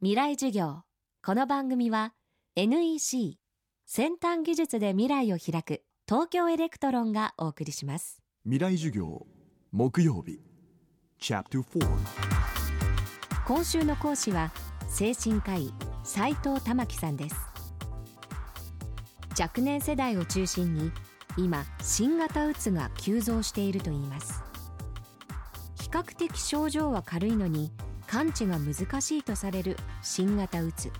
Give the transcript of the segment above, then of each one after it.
未来授業。この番組は NEC 先端技術で未来を開く東京エレクトロンがお送りします。未来授業木曜日。今週の講師は精神科医斎藤環さんです。若年世代を中心に今新型うつが急増しているといいます。比較的症状は軽いのに完治が難しいとされる新型うつ。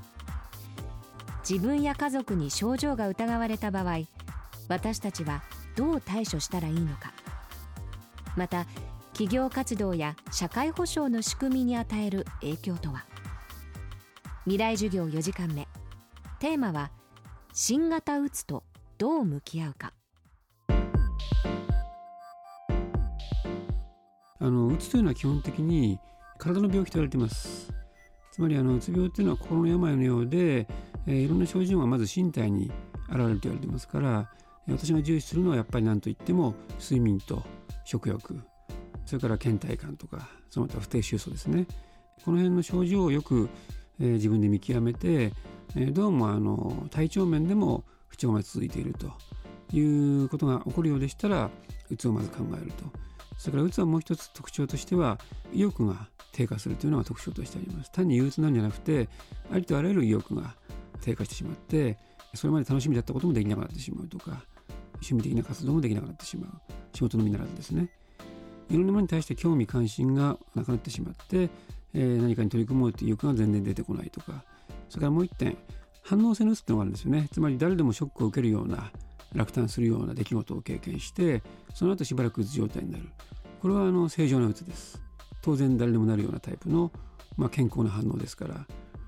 自分や家族に症状が疑われた場合私たちはどう対処したらいいのか。また企業活動や社会保障の仕組みに与える影響とは。未来授業4時間目。テーマは新型うつとどう向き合うか。あのうつというのは基本的に体の病気と言われています。つまりあのうつ病っていうのは心の病のようで、えー、いろんな症状がまず身体に現れると言われていますから私が重視するのはやっぱり何といっても睡眠と食欲それから倦怠感とかその他不定収素ですね。この辺の症状をよく、えー、自分で見極めて、えー、どうもあの体調面でも不調が続いているということが起こるようでしたらうつをまず考えると。それからうつはもう一つ特徴としては意欲が低下するというのが特徴としてあります。単に憂鬱なんじゃなくてありとあらゆる意欲が低下してしまってそれまで楽しみだったこともできなくなってしまうとか趣味的な活動もできなくなってしまう。仕事のみならずですね。いろんなものに対して興味関心がなくなってしまって、えー、何かに取り組もうという欲が全然出てこないとか。それからもう一点反応性のうつってのがあるんですよね。つまり誰でもショックを受けるような落胆するような出来事を経験してその後しばらくうつ状態になる。これはあの正常なうつです。当然誰でもなるようなタイプの、まあ、健康な反応ですから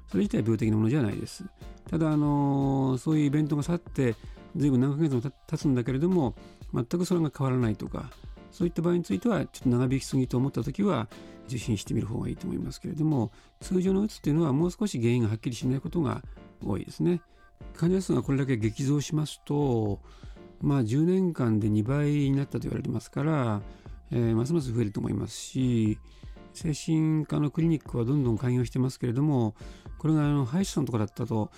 それ自体病的なものじゃないです。ただあのそういうイベントが去って随分何ヶ月も経つんだけれども全くそれが変わらないとかそういった場合についてはちょっと長引きすぎと思った時は受診してみる方がいいと思いますけれども通常のうつっていうのはもう少し原因がはっきりしないことが多いですね。患者数がこれだけ激増しますとまあ10年間で2倍になったと言われてますから、えー、ますます増えると思いますし精神科のクリニックはどんどん開業してますけれどもこれがあの歯医者さんとかだったと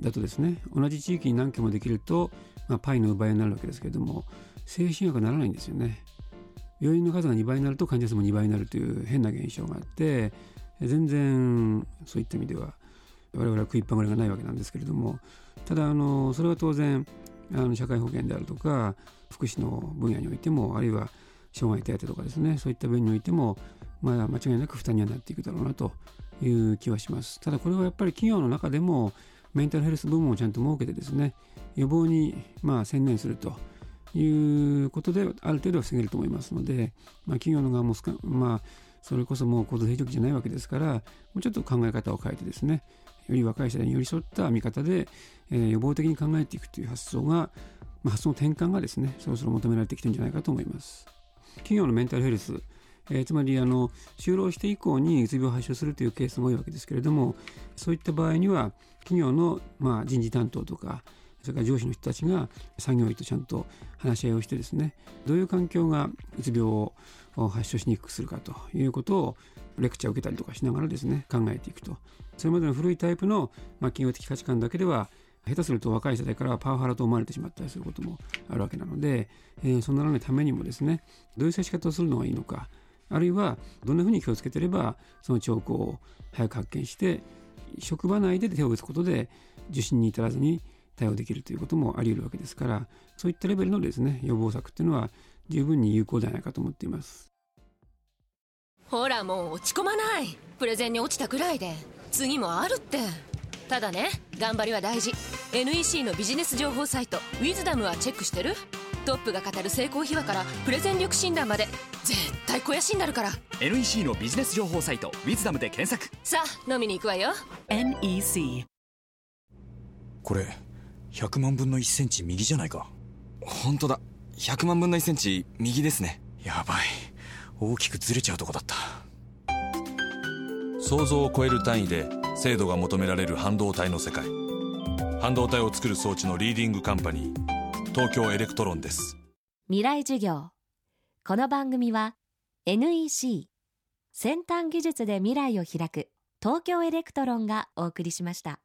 だとですね同じ地域に何件もできると、まあ、パイの奪いになるわけですけれども精神薬はならないんですよね。病院の数が2倍になると患者数も2倍になるという変な現象があって全然そういった意味では我々は食いっぱぐれがないわけなんですけれどもただあのそれは当然あの社会保険であるとか福祉の分野においてもあるいは障害手当とかですねそういった分においてもまあ間違いなく負担にはなっていくだろうなという気はします。ただこれはやっぱり企業の中でもメンタルヘルス部門をちゃんと設けてですね予防にまあ専念するということである程度は防げると思いますので、まあ、企業の側もまあそれこそもう高度成長期じゃないわけですからもうちょっと考え方を変えてですねより若い世代に寄り添った見方で、えー、予防的に考えていくという発想が、まあ、発想の転換がですねそろそろ求められてきてるんじゃないかと思います。企業のメンタルヘルスえー、つまりあの就労して以降にうつ病を発症するというケースも多いわけですけれどもそういった場合には企業の、まあ、人事担当とかそれから上司の人たちが作業員とちゃんと話し合いをしてですねどういう環境がうつ病を発症しにくくするかということをレクチャーを受けたりとかしながらですね考えていくと。それまでの古いタイプの、まあ、企業的価値観だけでは下手すると若い世代からパワハラと思われてしまったりすることもあるわけなので、えー、そうならないためにもですねどういう接し方をするのがいいのかあるいはどんなふうに気をつけてればその兆候を早く発見して職場内で手を打つことで受診に至らずに対応できるということもあり得るわけですからそういったレベルのですね予防策っていうのは十分に有効ではないかと思っています。ほらもう落ち込まない。プレゼンに落ちたくらいで。次もあるって。ただね頑張りは大事。NEC のビジネス情報サイト「ウィズダムはチェックしてる？トップが語る成功秘話からプレゼン力診断まで絶対肥やしになるから。NEC のビジネス情報サイト「ウィズダムで検索。さあ飲みに行くわよ。NEC これ100万分の1センチ右じゃないか。本当だ。100万分の1センチ右ですね。やばい。大きくずれちゃうとこだった。想像を超える単位で精度が求められる半導体の世界半導体を作る装置のリーディングカンパニー東京エレクトロンです。未来授業。この番組は NEC 先端技術で未来を開く東京エレクトロンがお送りしました。